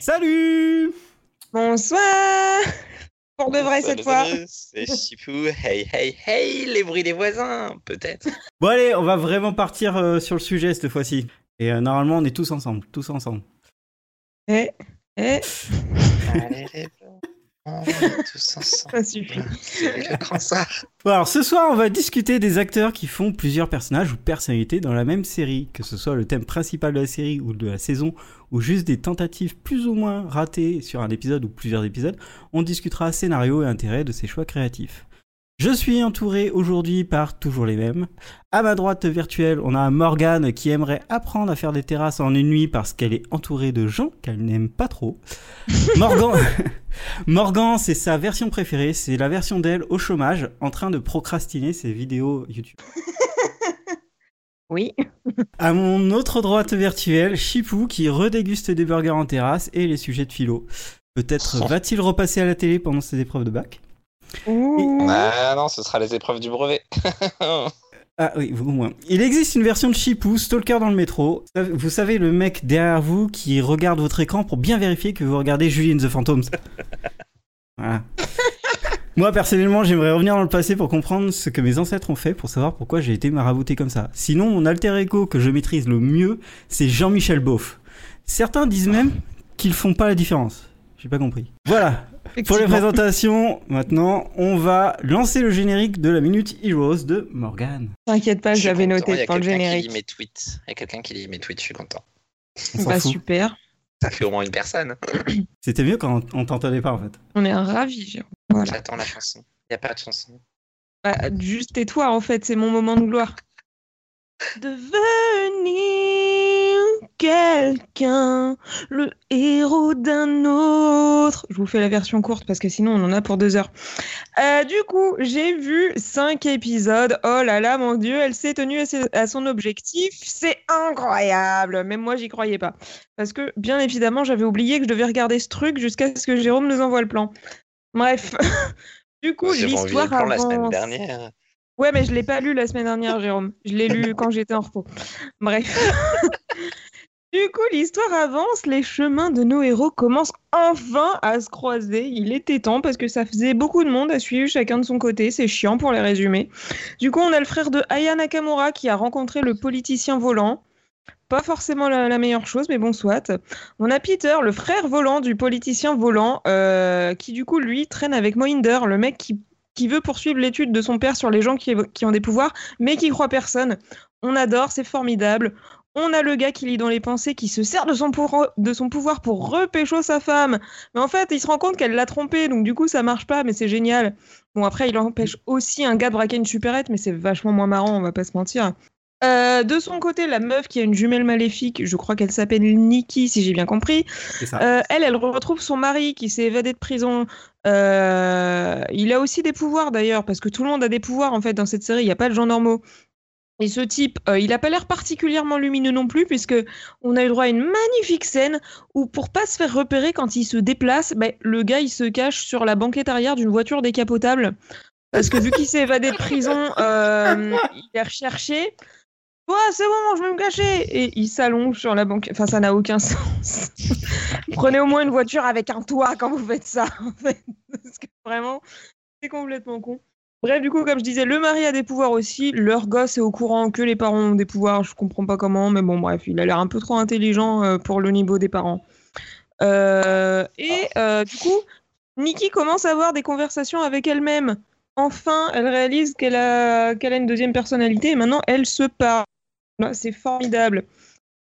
Salut Bonsoir Pour de vrai cette fois. C'est Chipou. Hey, hey, hey, les bruits des voisins, peut-être. Bon allez, on va vraiment partir euh, sur le sujet cette fois-ci. Et euh, normalement, on est tous ensemble, tous ensemble. Eh, eh, Allez, les blancs, tous ensemble. ça suffit. C'est le grand ça. Bon, alors ce soir, on va discuter des acteurs qui font plusieurs personnages ou personnalités dans la même série, que ce soit le thème principal de la série ou de la saison, ou juste des tentatives plus ou moins ratées sur un épisode ou plusieurs épisodes. On discutera scénario et intérêt de ces choix créatifs. Je suis entouré aujourd'hui par toujours les mêmes. À ma droite virtuelle, on a Morgane qui aimerait apprendre à faire des terrasses en une nuit parce qu'elle est entourée de gens qu'elle n'aime pas trop. Morgan, Morgan, c'est sa version préférée, c'est la version d'elle au chômage, en train de procrastiner ses vidéos YouTube. Oui. À mon autre droite virtuelle, Chipou qui redéguste des burgers en terrasse et les sujets de philo. Peut-être va-t-il repasser à la télé pendant ses épreuves de bac? Ouh. Ah non, ce sera les épreuves du brevet. Ah oui, au moins. Il existe une version de Chipou, Stalker dans le métro. Vous savez, le mec derrière vous qui regarde votre écran pour bien vérifier que vous regardez Julie and the Phantoms. Voilà. Moi, personnellement, j'aimerais revenir dans le passé pour comprendre ce que mes ancêtres ont fait pour savoir pourquoi j'ai été marabouté comme ça. Sinon, mon alter ego que je maîtrise le mieux, c'est Jean-Michel Beauf. Certains disent même qu'ils font pas la différence. J'ai pas compris. Voilà. Pour les présentations, maintenant, on va lancer le générique de la Minute Heroes de Morgan. T'inquiète pas, Je suis j'avais content, noté il y a dans le quelqu'un qui lit générique. mes tweets. Il y a quelqu'un qui lit mes tweets, je suis content. On Bah fout. super. Ça fait au moins une personne. C'était mieux quand on t'entendait pas en fait. On est ravis. Voilà. J'attends la chanson. Il n'y a pas de chanson. Bah, juste tais-toi, en fait, c'est mon moment de gloire. Devenir quelqu'un, le héros d'un autre. Je vous fais la version courte parce que sinon on en a pour deux heures. Euh, du coup, j'ai vu cinq épisodes. Oh là là, mon dieu, elle s'est tenue à, son objectif. C'est incroyable. Même moi, j'y croyais pas. Parce que, bien évidemment, j'avais oublié que je devais regarder ce truc jusqu'à ce que Jérôme nous envoie le plan. Bref. du coup, l'histoire plan la semaine avance. dernière. Ouais, mais je l'ai pas lu la semaine dernière, Jérôme. Je l'ai lu quand j'étais en repos. Bref. du coup, l'histoire avance, les chemins de nos héros commencent enfin à se croiser. Il était temps parce que ça faisait beaucoup de monde à suivre chacun de son côté. C'est chiant pour les résumer. Du coup, on a le frère de Aya Nakamura qui a rencontré le politicien volant. Pas forcément la, meilleure chose, mais bon, soit. On a Peter, le frère volant du politicien volant, euh, qui du coup, lui, traîne avec Mohinder, le mec qui qui veut poursuivre l'étude de son père sur les gens qui, qui ont des pouvoirs, mais qui croit personne. On adore, c'est formidable. On a le gars qui lit dans les pensées, qui se sert de son, pour- de son pouvoir pour repécho sa femme. Mais en fait, il se rend compte qu'elle l'a trompé, donc du coup, ça marche pas, mais c'est génial. Bon, après, il empêche aussi un gars de braquer une supérette, mais c'est vachement moins marrant, on va pas se mentir. Euh, de son côté, la meuf qui a une jumelle maléfique, je crois qu'elle s'appelle Nikki, si j'ai bien compris, euh, elle, elle retrouve son mari qui s'est évadé de prison. Euh, il a aussi des pouvoirs d'ailleurs, parce que tout le monde a des pouvoirs en fait dans cette série. Il n'y a pas de gens normaux. Et ce type, euh, il n'a pas l'air particulièrement lumineux non plus, puisque on a eu droit à une magnifique scène où, pour pas se faire repérer quand il se déplace, ben, le gars il se cache sur la banquette arrière d'une voiture décapotable. Parce que vu qu'il s'est évadé de prison, euh, il est recherché. Ouais, c'est bon, je vais me cacher. Et il s'allonge sur la banquette. Enfin, ça n'a aucun sens. Prenez au moins une voiture avec un toit quand vous faites ça. En fait. Parce que vraiment, c'est complètement con. Bref, du coup, comme je disais, le mari a des pouvoirs aussi. Leur gosse est au courant que les parents ont des pouvoirs. Je comprends pas comment, mais bon, bref, il a l'air un peu trop intelligent euh, pour le niveau des parents. Euh, et euh, du coup, Nikki commence à avoir des conversations avec elle-même. Enfin, elle réalise qu'elle a, qu'elle a une deuxième personnalité et maintenant elle se parle. Voilà, C'est formidable.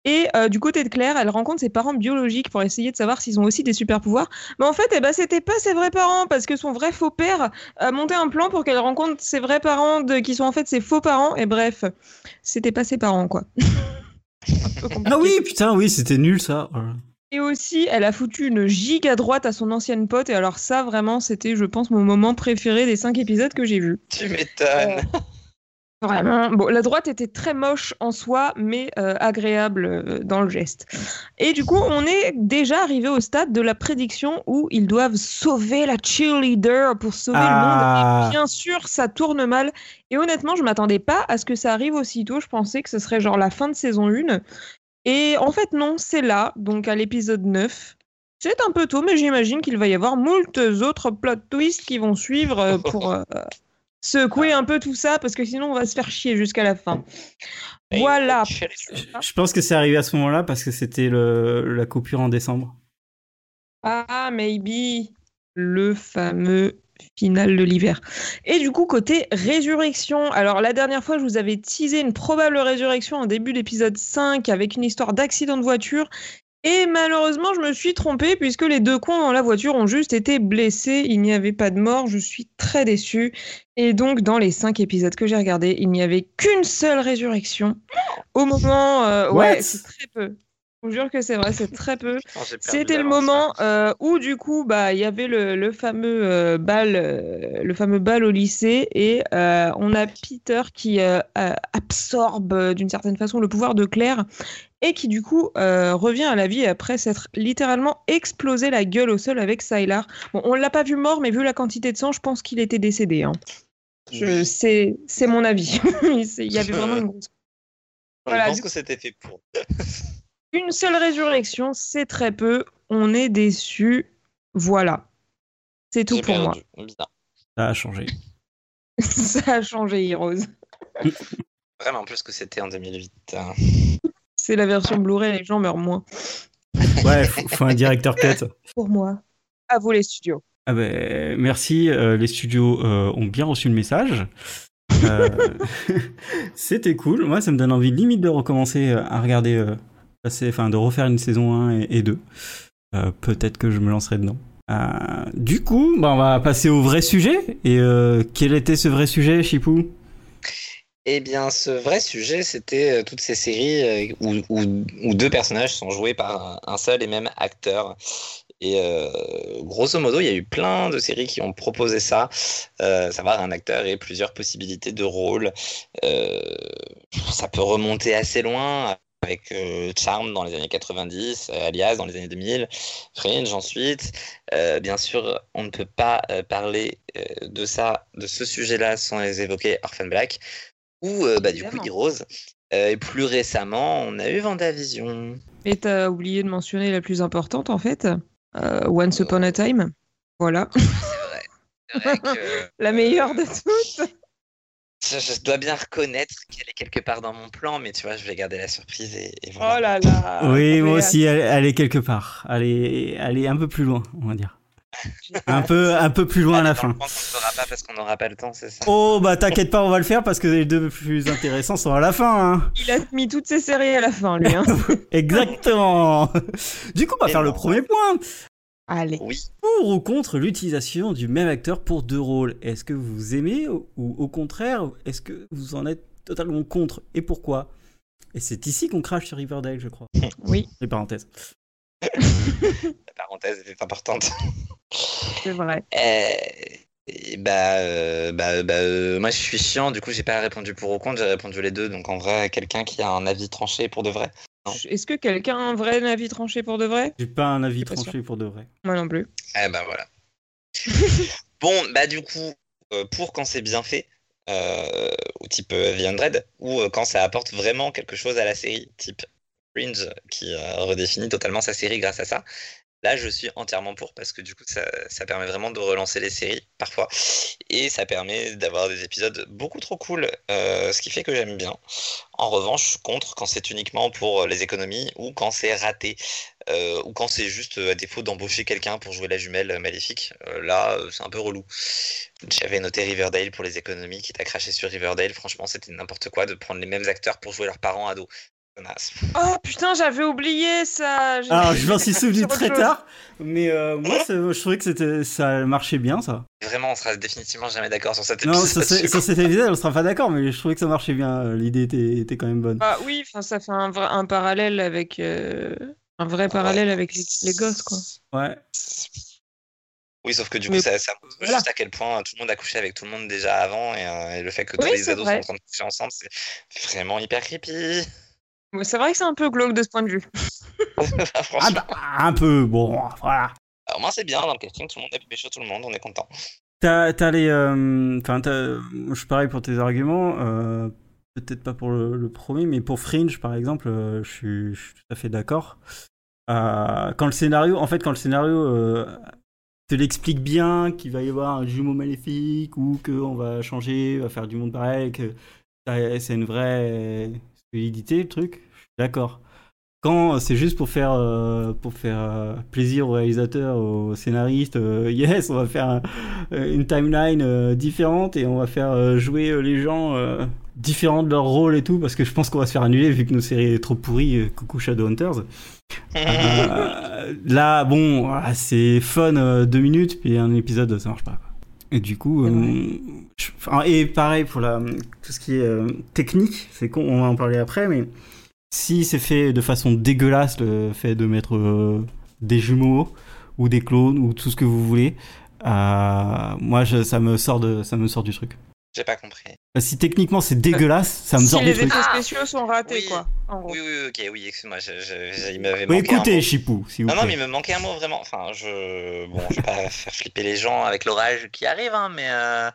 Et euh, du côté de Claire, elle rencontre ses parents biologiques pour essayer de savoir s'ils ont aussi des super pouvoirs. Mais en fait, eh ben, c'était pas ses vrais parents parce que son vrai faux père a monté un plan pour qu'elle rencontre ses vrais parents de- qui sont en fait ses faux parents. Et bref, c'était pas ses parents quoi. Ah oui, putain, oui, c'était nul ça. Et aussi, elle a foutu une giga droite à son ancienne pote. Et alors ça, vraiment, c'était, je pense, mon moment préféré des cinq épisodes que j'ai vus. Tu m'étonnes. Vraiment. Bon, la droite était très moche en soi, mais euh, agréable euh, dans le geste. Et du coup, on est déjà arrivé au stade de la prédiction où ils doivent sauver la cheerleader pour sauver le Ah. monde. Et bien sûr, ça tourne mal. Et honnêtement, je m'attendais pas à ce que ça arrive aussitôt. Je pensais que ce serait genre la fin de saison 1. Et en fait, non, c'est là, donc à l'épisode 9. C'est un peu tôt, mais j'imagine qu'il va y avoir moult autres plot twists qui vont suivre euh, pour euh, secouer un peu tout ça, parce que sinon on va se faire chier jusqu'à la fin. Voilà. Je, je pense que c'est arrivé à ce moment-là parce que c'était la coupure en décembre. Ah, maybe le fameux final de l'hiver. Et du coup, côté résurrection, alors la dernière fois, je vous avais teasé une probable résurrection en début d'épisode 5 avec une histoire d'accident de voiture. Et malheureusement, je me suis trompée puisque les deux cons dans la voiture ont juste été blessés. Il n'y avait pas de mort. Je suis très déçue. Et donc, dans les cinq épisodes que j'ai regardés, il n'y avait qu'une seule résurrection. Au moment. euh, ouais, c'est très peu. Je vous jure que c'est vrai, c'est très peu. Perdu C'était le moment euh, où du coup bah il y avait le, le fameux euh, bal euh, le fameux bal au lycée et euh, on a Peter qui absorbe d'une certaine façon le pouvoir de Claire et qui du coup euh, revient à la vie après s'être littéralement explosé la gueule au sol avec Sylar. Bon, on l'a pas vu mort mais vu la quantité de sang, je pense qu'il était décédé hein. Je c'est c'est mon avis. Il y avait vraiment une grosse Je pense du- que c'était fait pour. Une seule résurrection, c'est très peu. On est déçu. Voilà. C'est tout pour moi. Ça a changé. Ça a changé, Heroes. Vraiment plus que c'était en 2008. hein. C'est la version Blu-ray, les gens meurent moins. Ouais, faut, faut un directeur cut. Pour moi. À vous les studios. Ah ben, merci, euh, les studios euh, ont bien reçu le message. Euh, C'était cool. Moi, ça me donne envie limite de recommencer euh, à regarder, euh, de refaire une saison 1 et, et 2. Euh, Peut-être que je me lancerai dedans. Euh, du coup, bah, on va passer au vrai sujet. Et euh, quel était ce vrai sujet, Chipou? Eh bien, ce vrai sujet, c'était toutes ces séries où, deux personnages sont joués par un, seul et même acteur. Et grosso modo, il y a eu plein de séries qui ont proposé ça, euh, savoir un acteur et plusieurs possibilités de rôle. Ça peut remonter assez loin avec euh, Charm dans les années 90, euh, Alias dans les années 2000, Fringe ensuite. Euh, bien sûr, on ne peut pas euh, parler de ça, de ce sujet-là, sans les évoquer Orphan Black ou bah, du coup. Heroes. Et plus récemment, on a eu Vendavision. Et t'as oublié de mentionner la plus importante, en fait. Once Upon a Time. Voilà. C'est vrai que La meilleure de toutes. Je, je dois bien reconnaître qu'elle est quelque part dans mon plan, mais tu vois, je vais garder la surprise et, et Oh là là. Oui, moi aussi, elle, elle est quelque part. Elle est, elle est un peu plus loin, on va dire. Un peu, un peu plus loin à la fin. qu'on ne fera pas parce qu'on n'aura pas le temps, c'est ça? Oh, bah t'inquiète pas, on va le faire parce que les deux plus intéressants sont à la fin. Hein. Il a mis toutes ses séries à la fin, lui. hein. Exactement. Du coup, on va Et faire le premier point. Allez. Oui. Pour ou contre l'utilisation du même acteur pour deux rôles? Est-ce que vous aimez ou au contraire, est-ce que vous en êtes totalement contre et pourquoi? Et c'est ici qu'on crache sur Riverdale, je crois. Oui, Les parenthèses. La parenthèse était importante. c'est vrai. Euh, et bah, euh, bah, bah, euh, moi je suis chiant, du coup j'ai pas répondu pour ou contre, j'ai répondu les deux. Donc en vrai, quelqu'un qui a un avis tranché pour de vrai. Est-ce que quelqu'un a un vrai avis tranché pour de vrai? J'ai pas un avis pas tranché pour de vrai. Moi non plus. Eh bah voilà. bon, bah du coup, euh, pour quand c'est bien fait, euh, au type euh, The Undread, ou euh, quand ça apporte vraiment quelque chose à la série, type Fringe, qui euh, redéfinit totalement sa série grâce à ça, là je suis entièrement pour, parce que du coup ça, permet vraiment de relancer les séries parfois, et ça permet d'avoir des épisodes beaucoup trop cool, euh, ce qui fait que j'aime bien. En revanche, contre quand c'est uniquement pour les économies ou quand c'est raté. Euh, ou quand c'est juste euh, à défaut d'embaucher quelqu'un pour jouer la jumelle maléfique, là c'est un peu relou. J'avais noté Riverdale pour les économies, qui t'a craché sur Riverdale, franchement c'était n'importe quoi de prendre les mêmes acteurs pour jouer leurs parents ados. Oh putain, j'avais oublié ça. Alors, je m'en suis souvenu très tard, mais euh, moi, ça- je trouvais que c'était, ça marchait bien, ça. Vraiment, on sera définitivement jamais d'accord sur cet Non, épisode. je sur cet épisode, on sera pas d'accord, mais je trouvais que ça marchait bien. euh, L'idée était, était quand même bonne. Bah oui, ça fait un, vrai- un parallèle avec euh, un vrai parallèle avec les, les gosses quoi. Ouais. Oui, sauf que du Mais- coup, ça, ça montre voilà. juste à quel point tout le monde a couché avec tout le monde déjà avant, et, euh, et le fait que tous Oui, les c'est ados vrai. sont en train de coucher ensemble, c'est vraiment hyper creepy. Mais C'est vrai que c'est un peu glauque de ce point de vue. Franchement, Ah bah, un peu, bon, voilà. au moins c'est bien dans le casting, tout le monde a pu pécho tout le monde, on est content. T'as, t'as les. euh, Enfin, je suis pareil pour tes arguments. euh, Peut-être pas pour le, le premier, mais pour Fringe, par exemple, euh, je suis, je suis tout à fait d'accord. Euh, quand le scénario, en fait, quand le scénario euh, te l'explique bien, qu'il va y avoir un jumeau maléfique ou qu'on va changer, va faire du monde pareil, que c'est une vraie solidité le truc, je suis d'accord. Quand c'est juste pour faire, euh, pour faire euh, plaisir aux réalisateurs, aux scénaristes, euh, yes, on va faire un- euh, une timeline euh, différente et on va faire euh, jouer euh, les gens euh, différents de leur rôle et tout, parce que je pense qu'on va se faire annuler vu que nos séries est trop pourries, euh, coucou Shadowhunters. Euh, là, bon, voilà, c'est fun euh, deux minutes, puis un épisode, ça marche pas. quoi. Et du coup, euh, je- et pareil pour la, tout ce qui est euh, technique, c'est con, on va en parler après, mais si c'est fait de façon dégueulasse, le fait de mettre euh, des jumeaux ou des clones ou tout ce que vous voulez, moi, je- ça me sort de, ça me sort du truc. J'ai pas compris. Bah, si techniquement c'est dégueulasse, ça me si sort du les effets spéciaux sont ratés, oui. quoi. En. Oui, oui, ok, oui, excuse-moi, je- je- je- il m'avait Oui, manqué un écoutez, mot. Chipou, si vous Non, non, mais il me manquait un mot vraiment. Enfin, je. Bon, je vais pas faire flipper les gens avec l'orage qui arrive, hein, mais euh,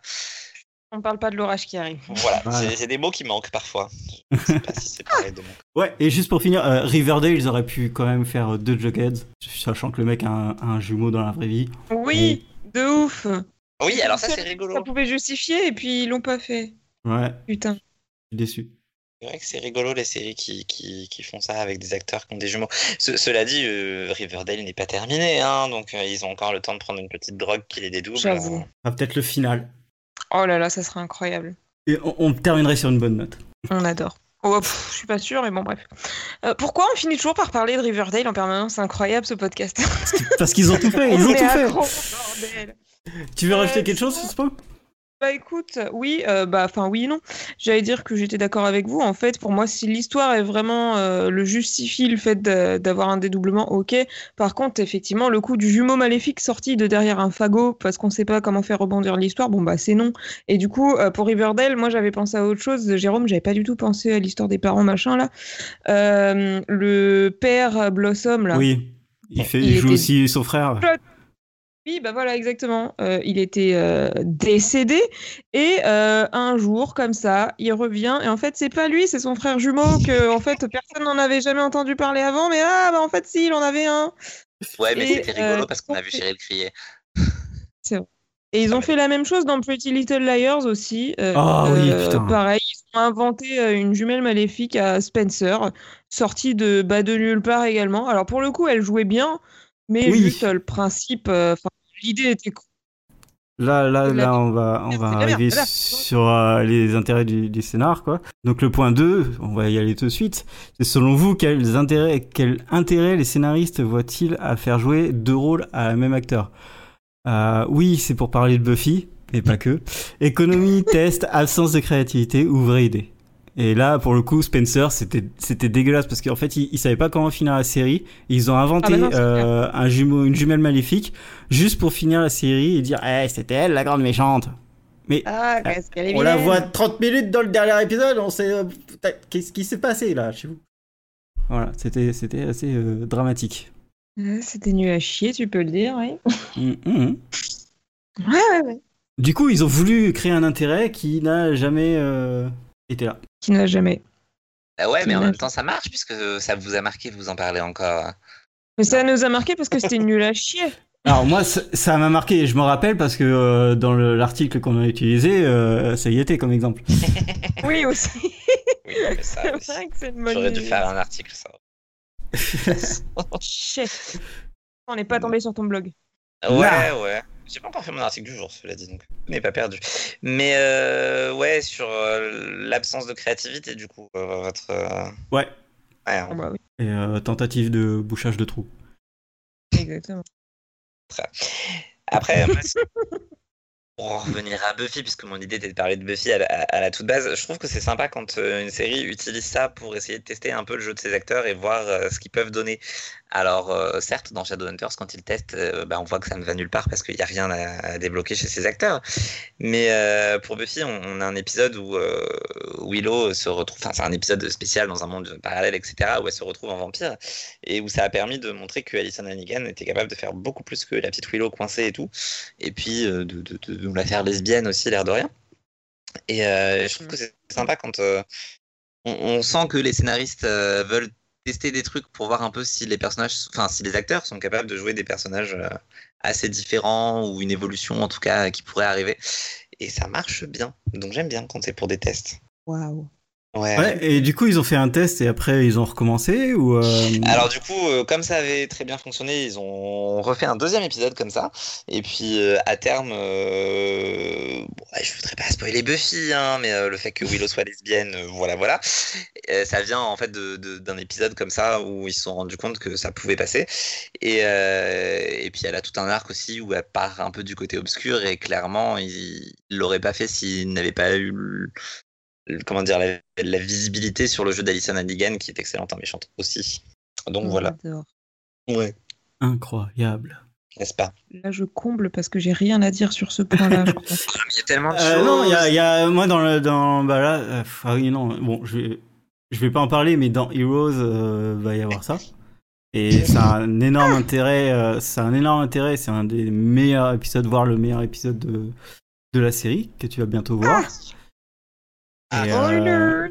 On parle pas de l'orage qui arrive. voilà, Voilà. c'est des mots qui manquent parfois. Je sais pas si c'est pareil de mon Ouais, et juste pour finir, euh, Riverdale, ils auraient pu quand même faire euh, deux Jugheads, sachant que le mec a un, a un jumeau dans la vraie vie. Oui, de ouf. Oui, alors ça, c'est Ça rigolo. pouvait justifier et puis ils l'ont pas fait. Ouais, Putain. je suis déçu. C'est vrai que c'est rigolo les séries qui, qui, qui font ça avec des acteurs qui ont des jumeaux. Ce- cela dit, euh, Riverdale n'est pas terminé, hein, donc euh, ils ont encore le temps de prendre une petite drogue qui les dédouble. J'avoue. Ah, peut-être le final. Oh là là, ça serait incroyable. Et on, on terminerait sur une bonne note. On adore. Oh, pff, je suis pas sûre, mais bon, bref. Euh, pourquoi on finit toujours par parler de Riverdale en permanence? C'est incroyable ce podcast. Parce qu'ils ont tout fait, ils On ont tout fait. Tu veux Euh, rajouter quelque chose point Bah écoute, oui, euh, bah enfin oui et non. J'allais dire que j'étais d'accord avec vous. En fait, pour moi, si l'histoire est vraiment euh, le justifie le fait d'avoir un dédoublement, ok. Par contre, effectivement, le coup du jumeau maléfique sorti de derrière un fagot parce qu'on sait pas comment faire rebondir l'histoire, bon bah c'est non. Et du coup, euh, pour Riverdale, moi j'avais pensé à autre chose. Jérôme, j'avais pas du tout pensé à l'histoire des parents machin là. Euh, le père Blossom là. Oui. Il, fait, Il il joue était- aussi son frère. Oui, bah voilà, exactement. Euh, il était euh, décédé et euh, un jour, comme ça, il revient et en fait, c'est pas lui, c'est son frère jumeau que en fait personne n'en avait jamais entendu parler avant, mais ah bah en fait si, il en avait un. Ouais, mais c'était rigolo euh, parce qu'on a vu Cheryl crier. Et ils ont fait la même chose dans Pretty Little Liars aussi. Euh, Ah oui, euh, putain. Pareil, ils ont inventé une jumelle maléfique à Spencer, sortie de bas de nulle part également. Alors pour le coup, elle jouait bien, mais Oui. juste le principe, euh, enfin, l'idée était cool. Là, là, là, on va, on va merde, arriver sur euh, les intérêts du, du scénar, quoi. Donc le point 2, on va y aller tout de suite. C'est selon vous, quels intérêts, quel intérêt les scénaristes voient-ils à faire jouer deux rôles à un même acteur? Euh, Oui, c'est pour parler de Buffy, mais pas que. Économie, test, absence de créativité ou vraie idée? Et là, pour le coup, Spencer, c'était c'était dégueulasse parce qu'en fait, ils, ils savaient pas comment finir la série. Ils ont inventé Ah bah non, euh, un jumeau, une jumelle maléfique juste pour finir la série et dire Eh, c'était elle la grande méchante. Mais Ah, est on la voit 30 minutes dans le dernier épisode, on sait euh, qu'est-ce qui s'est passé là chez vous? Voilà, c'était c'était assez euh, dramatique. C'était nul à chier, tu peux le dire, oui. Hum, hum. Ouais, ouais, ouais. Du coup, ils ont voulu créer un intérêt qui n'a jamais euh, été là. Qui n'a jamais. Bah ouais, mais en même temps, ça marche puisque ça vous a marqué, vous en parlez encore. Mais ça nous a marqué parce que c'était nul à chier. Alors moi, ça m'a marqué, je me rappelle parce que euh, dans le- l'article qu'on a utilisé, euh, ça y était comme exemple. Oui, aussi. Oui, mais ça, C'est aussi. vrai que c'est une bonne J'aurais dû faire un article, ça. Chef. On n'est pas tombé sur ton blog. Ouais, ouais. J'ai pas encore fait mon article du jour, cela dit, donc on n'est pas perdu. Mais euh, ouais, sur euh, l'absence de créativité, du coup, euh, votre. euh, Ouais. ouais, hein. Ah bah oui, Et euh, tentative de bouchage de trou. exactement. Après, moi, pour en revenir à Buffy, puisque mon idée était de parler de Buffy à la, à la toute base, je trouve que c'est sympa quand une série utilise ça pour essayer de tester un peu le jeu de ses acteurs et voir euh, ce qu'ils peuvent donner. Alors, euh, certes, dans Shadowhunters, quand ils testent, euh, bah, on voit que ça ne va nulle part parce qu'il n'y a rien à, à débloquer chez ces acteurs. Mais euh, pour Buffy, on, on a un épisode où euh, Willow se retrouve, enfin, c'est un épisode spécial dans un monde parallèle, etc., où elle se retrouve en vampire et où ça a permis de montrer que Alison Hannigan était capable de faire beaucoup plus que la petite Willow coincée et tout et puis de, de, de, de nous la faire lesbienne aussi, l'air de rien. Et je trouve que c'est sympa quand on, on sent que les scénaristes veulent tester des trucs pour voir un peu si les personnages, enfin si les acteurs sont capables de jouer des personnages euh, assez différents ou une évolution en tout cas qui pourrait arriver. Et ça marche bien. Donc j'aime bien quand c'est pour des tests. Waouh. Ouais. Ouais, et du coup, ils ont fait un test et après, ils ont recommencé ou euh, Alors du coup, euh, comme ça avait très bien fonctionné, ils ont refait un deuxième épisode comme ça. Et puis euh, à terme, euh, bon, ouais, je voudrais pas spoiler Buffy, hein, mais euh, le fait que Willow soit lesbienne, voilà, voilà, ça vient en fait d'un épisode comme ça où ils se sont rendus compte que ça pouvait passer. Et, euh, et puis elle a tout un arc aussi où elle part un peu du côté obscur et clairement, ils il l'auraient pas fait s'ils n'avaient pas eu comment dire la, la visibilité sur le jeu d'Alison Hannigan qui est excellente en méchante aussi. Donc voilà. J'adore. Ouais. incroyable. N'est-ce pas? Là, je comble parce que j'ai rien à dire sur ce point-là. Il y a tellement de Euh, choses. non, il y a, il y a- moi dans le dans bah là, euh, ah oui non, bon, je vais je vais pas en parler, mais dans Heroes euh, va y avoir ça. Et c'est un énorme intérêt, euh, c'est un énorme intérêt, c'est un des meilleurs épisodes, voire le meilleur épisode de de la série que tu vas bientôt voir. Ah, Et, euh,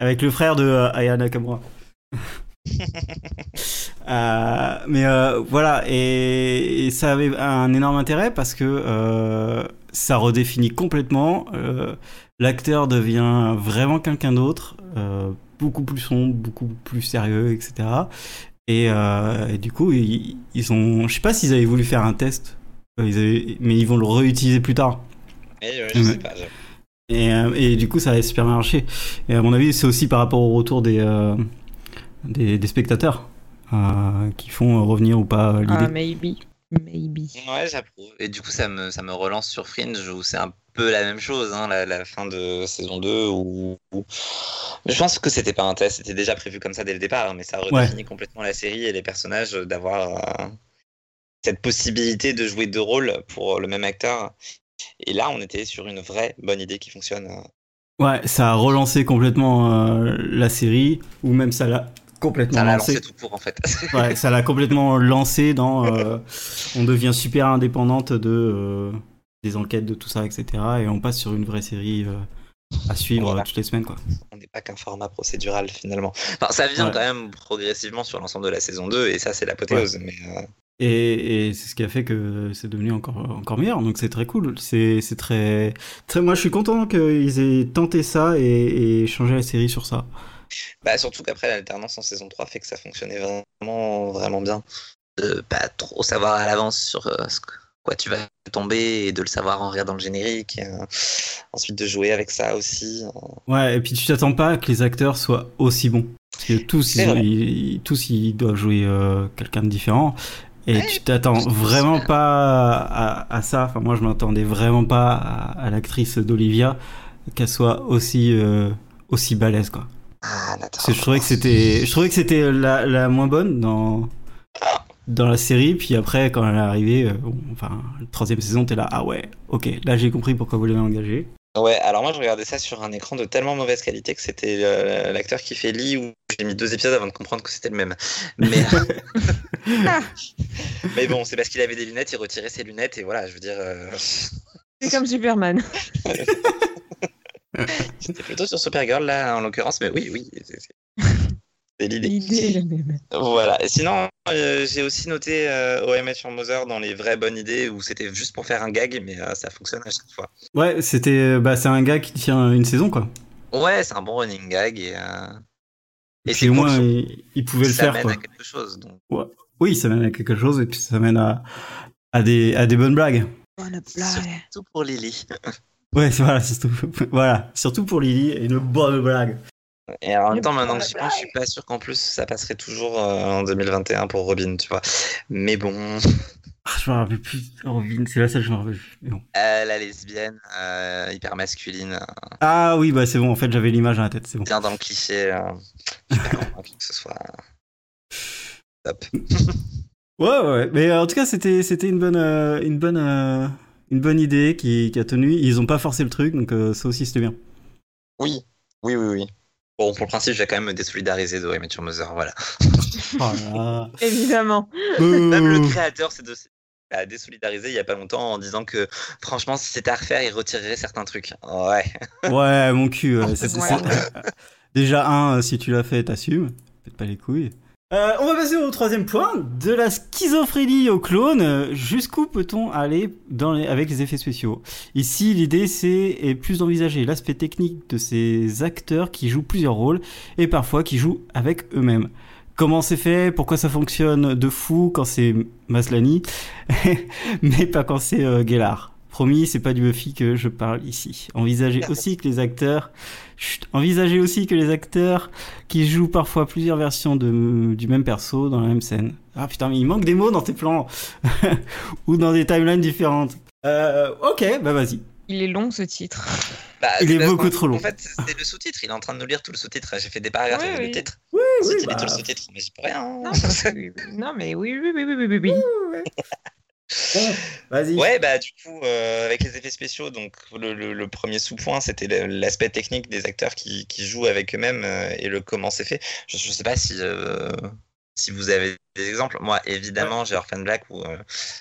avec le frère de euh, Aya Nakamura. Euh, mais euh, voilà, et, et ça avait un énorme intérêt parce que euh, ça redéfinit complètement. euh, L'acteur devient vraiment quelqu'un d'autre, euh, beaucoup plus sombre, beaucoup plus sérieux, etc. Et, euh, et du coup, ils, ils ont, je sais pas s'ils avaient voulu faire un test, ils avaient- mais ils vont le réutiliser plus tard. Mais, ouais, je sais pas. je- Et, euh, et du coup, ça a super bien marché. Et à mon avis, c'est aussi par rapport au retour des, euh, des, des spectateurs euh, qui font revenir ou pas l'idée. Ah, maybe. Maybe. Ouais, j'approuve. Et du coup, ça me, ça me relance sur Fringe où c'est un peu la même chose, hein, la, la fin de saison 2 où, où- Je pense que c'était pas un test, c'était déjà prévu comme ça dès le départ, hein, mais ça redéfinit complètement la série et les personnages d'avoir euh, cette possibilité de jouer deux rôles pour le même acteur. Et là, on était sur une vraie bonne idée qui fonctionne. euh. Ouais, ça a relancé complètement euh, la série, ou même ça l'a complètement Ça l'a lancé. lancé tout court en fait. Ouais, ça l'a complètement lancé dans. euh, on devient super indépendante de euh, des enquêtes, de tout ça, etc. Et on passe sur une vraie série à suivre toutes les semaines, quoi. on n'est pas qu'un format procédural finalement. Enfin, ça vient Ouais. quand même progressivement sur l'ensemble de la saison 2 et ça c'est l'apothéose. Mais euh, Et, et c'est ce qui a fait que c'est devenu encore, encore meilleur. Donc c'est très cool. C'est très, très. Moi, je suis content qu'ils aient tenté ça et, et changé la série sur ça. bah, surtout qu'après l'alternance en saison 3 fait que ça fonctionnait vraiment vraiment bien. De pas trop savoir à l'avance sur euh, quoi tu vas tomber et de le savoir en regardant le générique. et, euh, ensuite de jouer avec ça aussi. Ouais. Et puis tu t'attends pas que les acteurs soient aussi bons. Parce que tous, ils, ont- vrai. ils- tous, ils doivent jouer euh, quelqu'un de différent. Et tu t'attends vraiment pas à, à ça. Enfin, moi, je m'attendais vraiment pas à, à l'actrice d'Olivia qu'elle soit aussi, euh, aussi balèze, quoi. Ah. Parce que je trouvais que c'était, je trouvais que c'était la, la moins bonne dans dans la série. Puis après, quand elle est arrivée, euh, enfin, la troisième saison, t'es là, ah ouais, ok, là j'ai compris pourquoi vous l'avez engagée. Ouais, alors moi je regardais ça sur un écran de tellement mauvaise qualité que c'était euh, l'acteur qui fait Lee où j'ai mis deux épisodes avant de comprendre que c'était le même. Mais, mais bon, c'est parce qu'il avait des lunettes, il retirait ses lunettes et voilà, je veux dire, euh, C'est comme Superman. j'étais plutôt sur Supergirl là en l'occurrence, mais oui, oui, c'est l'idée. L'idée est la même. Voilà, et sinon euh, j'ai aussi noté euh, OMH sur Mother dans les vraies bonnes idées où c'était juste pour faire un gag, mais euh, ça fonctionne à chaque fois. Ouais, c'était, bah, c'est un gars qui tient une saison, quoi. Ouais, c'est un bon running gag et, euh, Et et puis au moins, il, il pouvait le ça faire, mène quoi. à quelque chose. Donc. Oui, ça mène à quelque chose et puis ça mène à, à des, à des bonnes blagues. Bonne blague. Surtout pour Lily. Ouais, c'est- voilà, surtout, voilà, surtout pour Lily et une bonne blague. Et en même temps, maintenant que j'y pense, je suis pas sûr qu'en plus ça passerait toujours euh, en 2021 pour Robin, tu vois. Mais bon, Ah, je me rappelle plus. Robin, c'est la seule que je me rappelle. plus, mais bon. euh, la lesbienne, euh, hyper masculine, euh, Ah oui, bah c'est bon. En fait, j'avais l'image dans la tête. C'est bon. bien dans le cliché. euh, je suis pas que ce soit top. Ouais, ouais, ouais. Mais euh, en tout cas, c'était, c'était une bonne, euh, une bonne, euh, une bonne idée qui, qui a tenu. Ils ont pas forcé le truc, donc euh, ça aussi c'était bien. Oui, oui, oui, oui. Bon, pour le principe, je vais quand même me désolidariser de Your Mother, voilà. Oh là. Évidemment. Même le créateur s'est désolidariser il y a pas longtemps en disant que franchement, si c'était à refaire, il retirerait certains trucs. Ouais. Ouais, mon cul. Ouais. c'est- Déjà un, euh, si tu l'as fait, t'assumes. Faites pas les couilles. Euh, on va passer au troisième point, de la schizophrénie au clone. Jusqu'où peut-on aller avec les effets spéciaux? Ici, l'idée c'est est plus d'envisager l'aspect technique de ces acteurs qui jouent plusieurs rôles et parfois qui jouent avec eux-mêmes. Comment c'est fait? Pourquoi ça fonctionne de fou quand c'est Maslany, mais pas quand c'est euh, Promis, c'est pas du Buffy que je parle ici. Envisagez aussi que les acteurs, Chut, envisagez aussi que les acteurs qui jouent parfois plusieurs versions de, du même perso dans la même scène. Ah putain, mais il manque des mots dans tes plans ou dans des timelines différentes. Euh, ok, bah vas-y. Il est long ce titre. Bah, Il est beaucoup trop long. En fait, c'est le sous-titre. Il est en train de nous lire tout le sous-titre. J'ai fait des paragraphes Oui, avec oui. le titre. Oui, Si oui, est bah, tout le sous-titre, mais j'y peux rien. hein. Non, mais oui, oui, oui, oui, oui, oui, oui. vas-y. Ouais, bah du coup, euh, avec les effets spéciaux, donc le, le- le premier sous-point, c'était l'aspect technique des acteurs qui, qui jouent avec eux-mêmes euh, et le comment c'est fait. Je, je sais pas si euh, si vous avez des exemples. Moi, évidemment, j'ai Orphan Black où euh,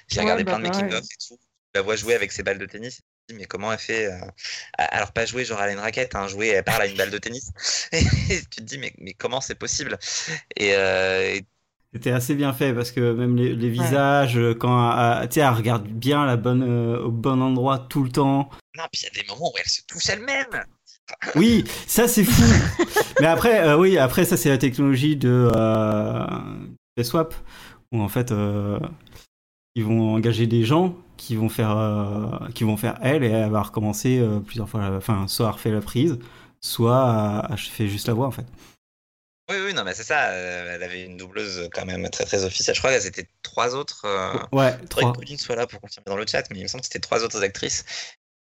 j'ai Ouais, regardé bah, plein de making of et tout. Je la vois jouer avec ses balles de tennis. Je me dis, Mais comment elle fait euh, Alors pas jouer genre à une raquette, hein, jouer elle parle à une balle de tennis. Et tu te dis mais, mais comment c'est possible? Et, euh, et C'était assez bien fait parce que même les, les visages, quand euh, tu sais, elle regarde bien la bonne, euh, au bon endroit tout le temps. non, puis il y a des moments où elle se touche elle-même. Oui, ça c'est fou. Mais après, euh, oui, après ça c'est la technologie de euh, des swap où en fait euh, ils vont engager des gens qui vont faire euh, qui vont faire elle et elle va recommencer euh, plusieurs fois. la- Enfin, soit elle refait la prise, soit elle fait juste la voix en fait. Oui, oui, non, mais c'est ça. euh, elle avait une doubleuse quand même très très officielle. Je crois qu'elles étaient trois autres. Euh... Ouais, trois. que Pauline soit là pour confirmer dans le chat, mais il me semble que c'était trois autres actrices.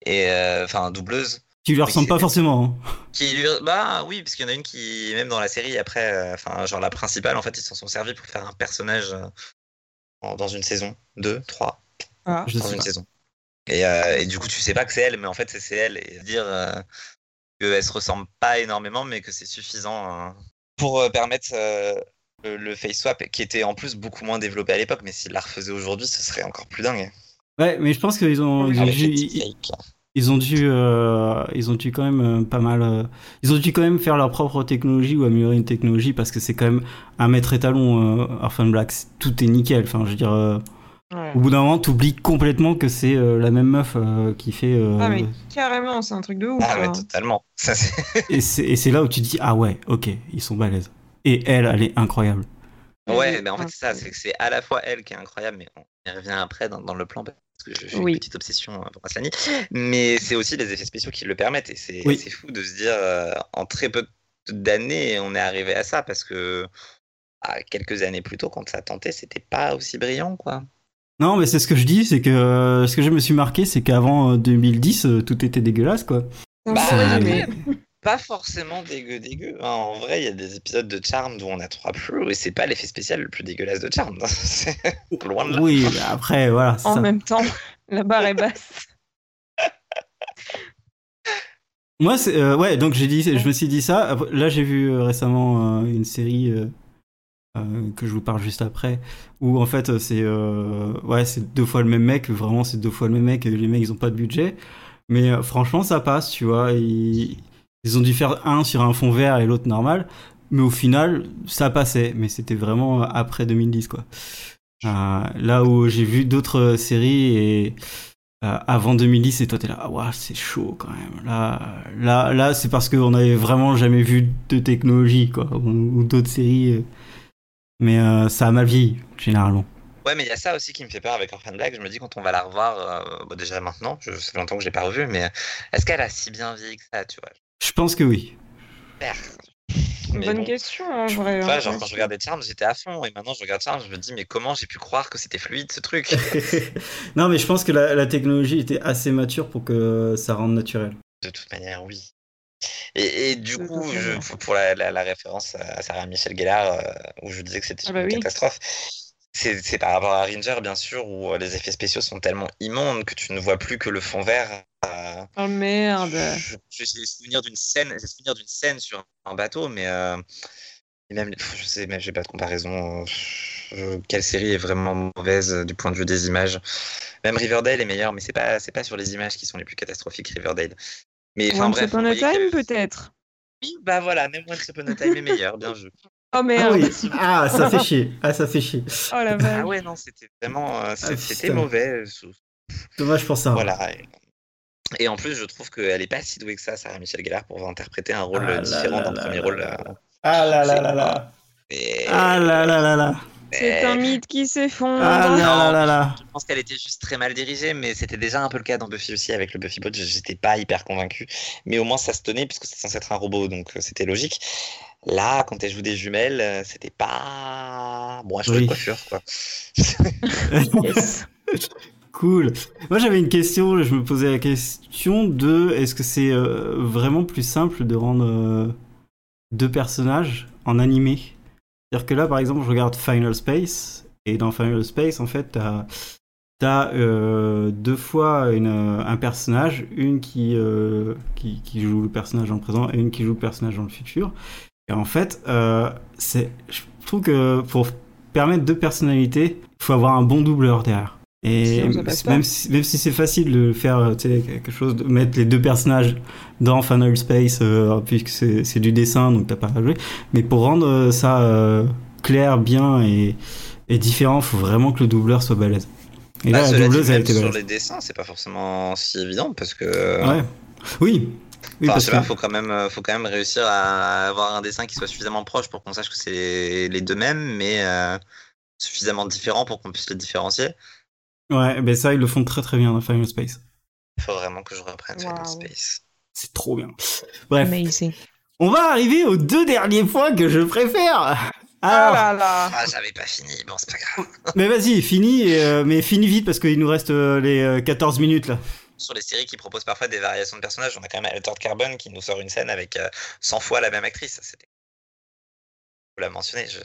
Et euh, enfin, doubleuse. Qui lui Mais ressemble pas forcément. hein. Qui lui... Bah oui, parce qu'il y en a une qui, même dans la série, après, euh, enfin, genre la principale, en fait, ils s'en sont servis pour faire un personnage euh, dans une saison, deux, trois, Ah. Je dans sais une pas. saison. Et, euh, et du coup, tu sais pas que c'est elle, mais en fait, c'est- elle. Et dire euh, qu'elle se ressemble pas énormément, mais que c'est suffisant euh, pour euh, permettre euh, le, le face swap, qui était en plus beaucoup moins développé à l'époque, mais s'il la refaisait aujourd'hui, ce serait encore plus dingue. Ouais, mais je pense qu'ils ont, ils ont dû, ils, ont dû, euh, ils ont dû quand même euh, pas mal. euh, ils ont dû quand même faire leur propre technologie ou améliorer une technologie parce que c'est quand même un maître étalon. Orphan Black, tout est nickel. Enfin, je veux dire, euh, Ouais. au bout d'un moment, t'oublies complètement que c'est euh, la même meuf euh, qui fait. euh, Ah, mais carrément, c'est un truc de ouf. Ah ouais, hein. totalement. Ça, et c'est là où tu te dis ah ouais, ok, ils sont balèzes. Et elle, elle est incroyable. Ouais, mais en fait, c'est ça, c'est que c'est à la fois elle qui est incroyable, mais on y revient après dans, dans le plan parce que je- j'ai Oui. une petite obsession pour Aslani. Mais c'est aussi les effets spéciaux qui le permettent et c'est Oui. fou de se dire euh, en très peu d'années on est arrivé à ça parce que ah, quelques années plus tôt quand ça tentait c'était pas aussi brillant quoi. Non, mais c'est ce que je dis, c'est que euh, ce que je me suis marqué, c'est qu'avant euh, 2010, euh, tout était dégueulasse, quoi. Bah, euh, jamais. Pas forcément dégueu dégueu. hein. En vrai, il y a des épisodes de Charmed où on a trois plus et c'est pas l'effet spécial le plus dégueulasse de Charmed. C'est loin de là. Oui, après, voilà, En ça. même temps, la barre est basse. Moi, c'est euh, ouais, donc j'ai dit, je me suis dit ça. Là, j'ai vu euh, récemment euh, une série euh, que je vous parle juste après, où en fait, euh, c'est euh, ouais, c'est deux fois le même mec. Vraiment, c'est deux fois le même mec. Les mecs, ils ont pas de budget, mais franchement, ça passe, tu vois. Ils, ils ont dû faire un sur un fond vert et l'autre normal, mais au final, ça passait. Mais c'était vraiment après 2010, quoi. Là où j'ai vu d'autres séries et avant 2010 et toi t'es là ah ouais, c'est chaud quand même là là là c'est parce qu'on avait vraiment jamais vu de technologie quoi ou, d'autres séries. Mais euh, ça a mal vieilli généralement Ouais, mais il y a ça aussi qui me fait peur avec Orphan Black. Je me dis quand on va la revoir, euh, bon, déjà maintenant, je, ça fait longtemps que je l'ai pas revue, mais est-ce qu'elle a si bien vieilli que ça, tu vois? Je pense que oui. Mais Bonne bon. question, en vrai. Hein. genre quand je regardais Charmed, j'étais à fond, et maintenant je regarde Charmed, je me dis mais comment j'ai pu croire que c'était fluide ce truc? Non mais je pense que la, la technologie était assez mature pour que ça rende naturel De toute manière, oui. Et, et du coup, je- pour la, la- la référence à Sarah Michel Gellar, euh, où je disais que c'était Ah bah une oui. catastrophe, c'est par rapport à Ranger, bien sûr, où euh, les effets spéciaux sont tellement immondes que tu ne vois plus que le fond vert. euh, Oh merde. J'ai souvenir d'une scène, souvenir d'une scène sur un bateau, mais euh, et même, je sais, mais j'ai pas de comparaison. euh, quelle série est vraiment mauvaise du point de vue des images Même Riverdale est meilleur, mais c'est pas, c'est pas sur les images qui sont les plus catastrophiques Riverdale. Mais enfin bref, Upon a Time, peut-être? oui, bah voilà, même Once Upon a Time est meilleur, bien vu. Oh Ah merde. oui. Ah, ça fait chier. Ah, ça fait chier. Oh la vache. Ah ouais, non, c'était vraiment. euh, Ah, c'était mauvais. euh, sous- Dommage pour ça. Voilà. Et, en plus, je trouve qu'elle est pas si douée que ça, Sarah Michel Gellar, pour interpréter un rôle Ah différent d'un premier là rôle. là. Ah là là là là. et- Ah là là là là. C'est un mythe qui s'effondre. Ah là là là là. Je pense qu'elle était juste très mal dirigée, mais c'était déjà un peu le cas dans Buffy aussi avec le Buffy Bot. J'étais pas hyper convaincu, mais au moins ça se tenait puisque c'est censé être un robot, donc euh, c'était logique. Là, quand elle joue des jumelles, euh, c'était pas bon, cheveu Oui. de coiffure quoi. Yes. Cool. Moi j'avais une question, je me posais la question de est-ce que c'est euh, vraiment plus simple de rendre euh, deux personnages en animé? C'est-à-dire que là par exemple je regarde Final Space et dans Final Space en fait t'as as, deux fois euh, un personnage, une qui, euh, qui, qui joue le personnage dans le présent et une qui joue le personnage dans le futur. Et en fait, euh, je trouve que pour permettre deux personnalités, il faut avoir un bon doubleur derrière. Et même si, même si c'est facile de faire sais, quelque chose, de mettre les deux personnages dans Final Space, euh, puisque c'est c'est du dessin, donc t'as pas à jouer. Mais pour rendre euh, ça euh, clair, bien et, et différent, faut vraiment que le doubleur soit balèze. Et Bah, là, la doubleuse, elle même était sur balèze. les dessins, c'est pas forcément si évident parce que. Ouais. Oui. Oui, Enfin, parce que- faut quand même, euh, faut quand même réussir à avoir un dessin qui soit suffisamment proche pour qu'on sache que c'est les, deux mêmes, mais euh, suffisamment différents pour qu'on puisse les différencier. Ouais, ben ça, ils le font très très bien dans Final Space. Il faut vraiment que je reprenne Final. Space. C'est trop bien. Bref, Amazing. on va arriver aux deux derniers points que je préfère. Ah Alors, là là. Ah, j'avais pas fini, bon, c'est pas grave. mais vas-y, fini, euh, mais fini vite parce qu'il nous reste euh, les euh, 14 minutes là. Sur les séries qui proposent parfois des variations de personnages, on a quand même Altered Carbon qui nous sort une scène avec euh, 100 fois la même actrice. C'était. Faut la mentionner. Je...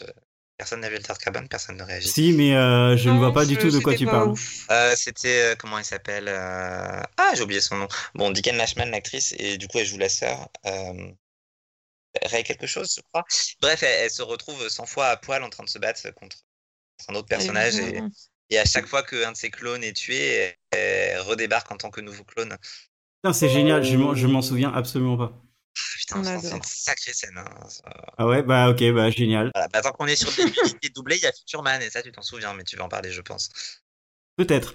Personne n'a vu Altered Carbon, personne ne réagit. Si, mais euh, je ne vois pas du tout de quoi tu parles. Euh, c'était euh, comment elle s'appelle euh, Ah, j'ai oublié son nom. Bon, Deacon Lashman, l'actrice, et du coup elle joue la sœur. Euh... Ray quelque chose, je crois. Bref, elle, elle se retrouve 100 fois à poil en train de se battre contre un autre personnage, et, à chaque fois qu'un de ses clones est tué, elle, redébarque en tant que nouveau clone. Putain, c'est génial, je m'en- je m'en souviens absolument pas. Putain, On c'est une sacrée scène. hein. Ah ouais, bah ok, bah génial. Voilà, bah, tant qu'on est sur des unités doublées, il y a Futurman, et ça tu t'en souviens, mais tu vas en parler, je pense. Peut-être.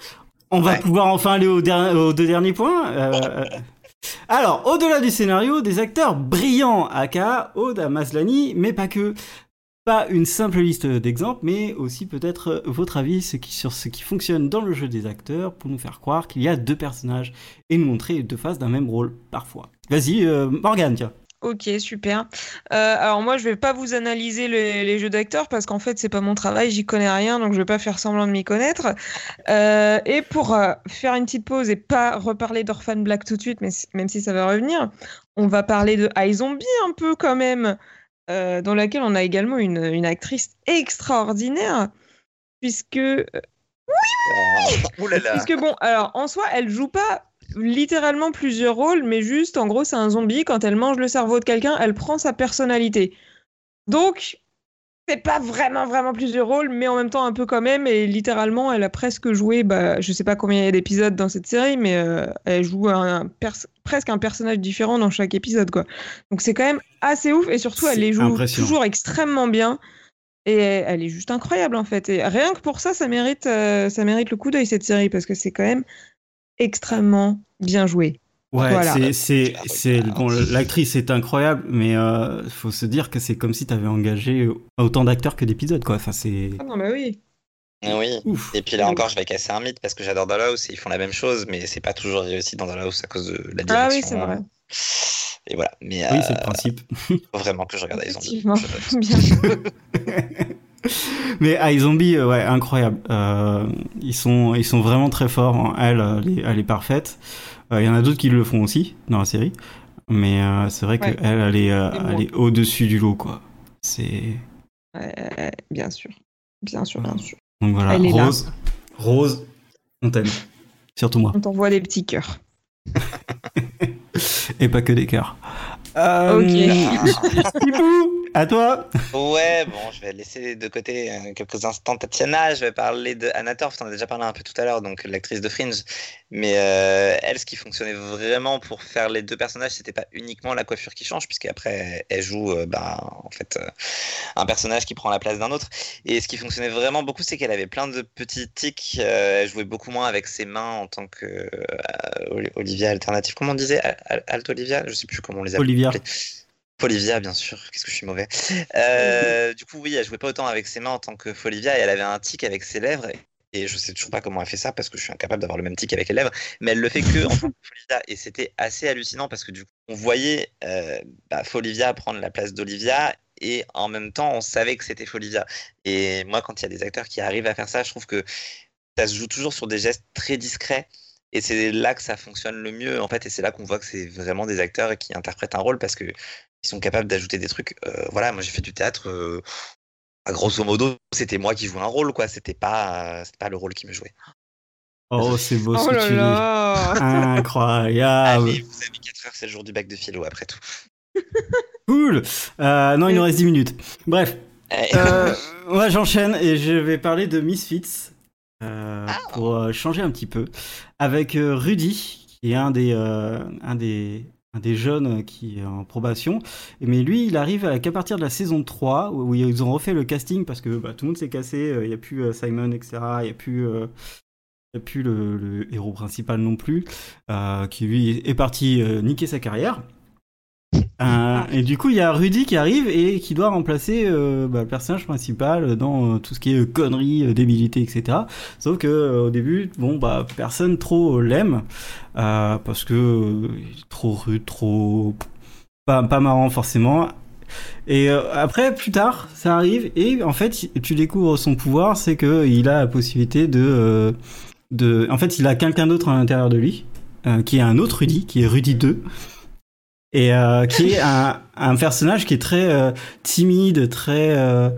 On va pouvoir enfin aller au der- aux deux derniers points. Euh, alors, au-delà du scénario, des acteurs brillants, aka Aude à Maslany, mais pas que. Pas une simple liste d'exemples, mais aussi peut-être votre avis sur ce qui fonctionne dans le jeu des acteurs pour nous faire croire qu'il y a deux personnages et nous montrer deux faces d'un même rôle, parfois. Vas-y, euh, Morgane, tiens. Ok, super. Euh, alors moi, je vais pas vous analyser les, les jeux d'acteurs parce qu'en fait, c'est pas mon travail, j'y connais rien, donc je vais pas faire semblant de m'y connaître. Euh, et pour euh, faire une petite pause et pas reparler d'Orphan Black tout de suite, mais même si ça va revenir, on va parler de iZombie un peu quand même, euh, dans laquelle on a également une, une actrice extraordinaire, puisque Ouh là là. Puisque bon, alors en soi, elle joue pas littéralement plusieurs rôles, mais juste en gros, c'est un zombie. Quand elle mange le cerveau de quelqu'un, elle prend sa personnalité. Donc, c'est pas vraiment, vraiment plusieurs rôles, mais en même temps un peu quand même. Et littéralement, elle a presque joué, bah, je sais pas combien il y a d'épisodes dans cette série, mais euh, elle joue un, pers- presque un personnage différent dans chaque épisode, quoi. Donc c'est quand même assez ouf. Et surtout, elle les joue toujours extrêmement bien. Et elle est juste incroyable en fait. Et rien que pour ça, ça mérite, euh, ça mérite le coup d'œil cette série parce que c'est quand même extrêmement bien joué. Ouais, Voilà. c'est, c'est, bon, l'actrice est incroyable, mais euh, faut se dire que c'est comme si t'avais engagé autant d'acteurs que d'épisodes, quoi. Enfin, c'est Ah non, bah oui. Oui. ouf. Et puis là encore, je vais casser un mythe parce que j'adore Dollhouse et ils font la même chose, mais c'est pas toujours réussi dans Dollhouse à cause de la direction. Ah oui, c'est vrai. Et voilà. Mais Oui, euh, c'est le principe. faut vraiment que je regarde sûr. Mais iZombie, euh, ouais, incroyable. Euh, ils sont, ils sont vraiment très forts. hein. Elle, elle est, elle est parfaite. Euh, Il y en a d'autres qui le font aussi dans la série, mais euh, c'est vrai Ouais. qu'elle, elle est, euh, est au-dessus du lot, quoi. C'est bien sûr. Bien sûr, bien sûr. donc voilà. Elle. Rose, Rose, on t'aime. Surtout moi. On t'envoie des petits cœurs. Et pas que des cœurs. Euh, Ok. À toi Ouais, bon, je vais laisser de côté euh, quelques instants Tatiana. Je vais parler de Anna Torf. T'en as déjà parlé un peu tout à l'heure, donc l'actrice de Fringe. Mais euh, elle, ce qui fonctionnait vraiment pour faire les deux personnages, c'était pas uniquement la coiffure qui change, puisqu'après, elle joue euh, bah, en fait, euh, un personnage qui prend la place d'un autre. Et ce qui fonctionnait vraiment beaucoup, c'est qu'elle avait plein de petits tics. Euh, elle jouait beaucoup moins avec ses mains en tant que euh, Olivia alternative. Comment on disait? Al- Al- Alt Olivia? Je sais plus comment on les appelait. Olivia. Olivia, bien sûr. Qu'est-ce que je suis mauvais. Euh, du coup, oui, elle jouait pas autant avec ses mains en tant que Folivia et elle avait un tic avec ses lèvres. Et je sais toujours pas comment elle fait ça parce que je suis incapable d'avoir le même tic avec les lèvres. Mais elle le fait que en Folivia. Et c'était assez hallucinant parce que du coup, on voyait euh, bah, Folivia prendre la place d'Olivia et en même temps, on savait que c'était Folivia. Et moi, quand il y a des acteurs qui arrivent à faire ça, je trouve que ça se joue toujours sur des gestes très discrets. Et c'est là que ça fonctionne le mieux, en fait. Et c'est là qu'on voit que c'est vraiment des acteurs qui interprètent un rôle parce que ils sont capables d'ajouter des trucs. Euh, voilà, moi j'ai fait du théâtre. euh, à grosso modo, c'était moi qui jouais un rôle, quoi. C'était pas, c'était pas le rôle qui me jouait. Oh, c'est beau ce Oh que là tu dis. là Incroyable. Allez, vous avez 4 heures, c'est le jour du bac de philo, après tout. Cool. Euh, non, il nous reste 10 minutes. Bref, euh, moi j'enchaîne et je vais parler de Misfits euh, Ah. pour euh, changer un petit peu avec euh, Rudy qui est un des euh, un des un des jeunes qui est en probation. Mais lui il arrive qu'à partir de la saison 3 où, ils ont refait le casting parce que bah, tout le monde s'est cassé euh, il n'y a plus euh, Simon etc il n'y a plus euh, le, héros principal non plus qui lui est parti niquer sa carrière euh, et du coup, il y a Rudy qui arrive et qui doit remplacer euh, bah, le personnage principal dans euh, tout ce qui est conneries, débilité, etc. Sauf que au début, bon, bah, personne trop l'aime parce que trop rude, trop pas, marrant forcément. Et après, plus tard, ça arrive et en fait, tu découvres son pouvoir, c'est que il a la possibilité de, de, en fait, il a quelqu'un d'autre à l'intérieur de lui, qui est un autre Rudy, qui est Rudy 2 et euh, qui est un, un personnage qui est très euh, timide, très euh,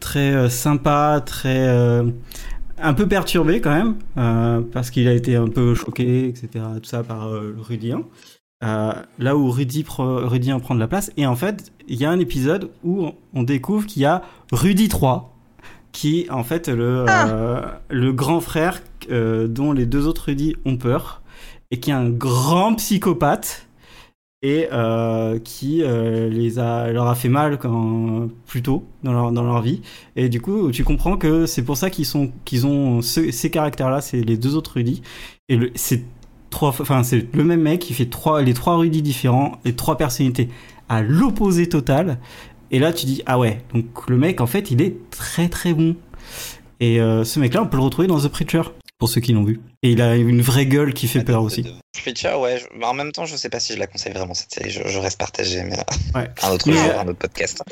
très sympa, très un peu perturbé quand même, parce qu'il a été un peu choqué, etc. Tout ça par Rudy 1. Euh, là où Rudy, pre- Rudy 1 prend de la place. Et en fait, il y a un épisode où on- découvre qu'il y a Rudy 3, qui est en fait le, euh, le grand frère dont les deux autres Rudy ont peur, et qui est un grand psychopathe et euh, qui euh, les a, leur a fait mal quand, plus tôt dans leur, dans leur vie. Et du coup, tu comprends que c'est pour ça qu'ils sont, qu'ils ont ce- ces caractères-là, c'est les deux autres Rudy. Et c'est trois, enfin c'est le même mec qui fait trois, les trois Rudy différents, les trois personnalités à l'opposé total. Et là, tu dis ah ouais, donc le mec en fait, il est très très bon. Et euh, ce mec-là, on peut le retrouver dans The Preacher pour ceux qui l'ont vu. Et il a une vraie gueule qui fait peur aussi. Preacher, ouais. je- mais En même temps, je sais pas si je la conseille vraiment cette série. Je, je reste partagé, mais Ouais. un autre Mais, jour, euh, un autre podcast.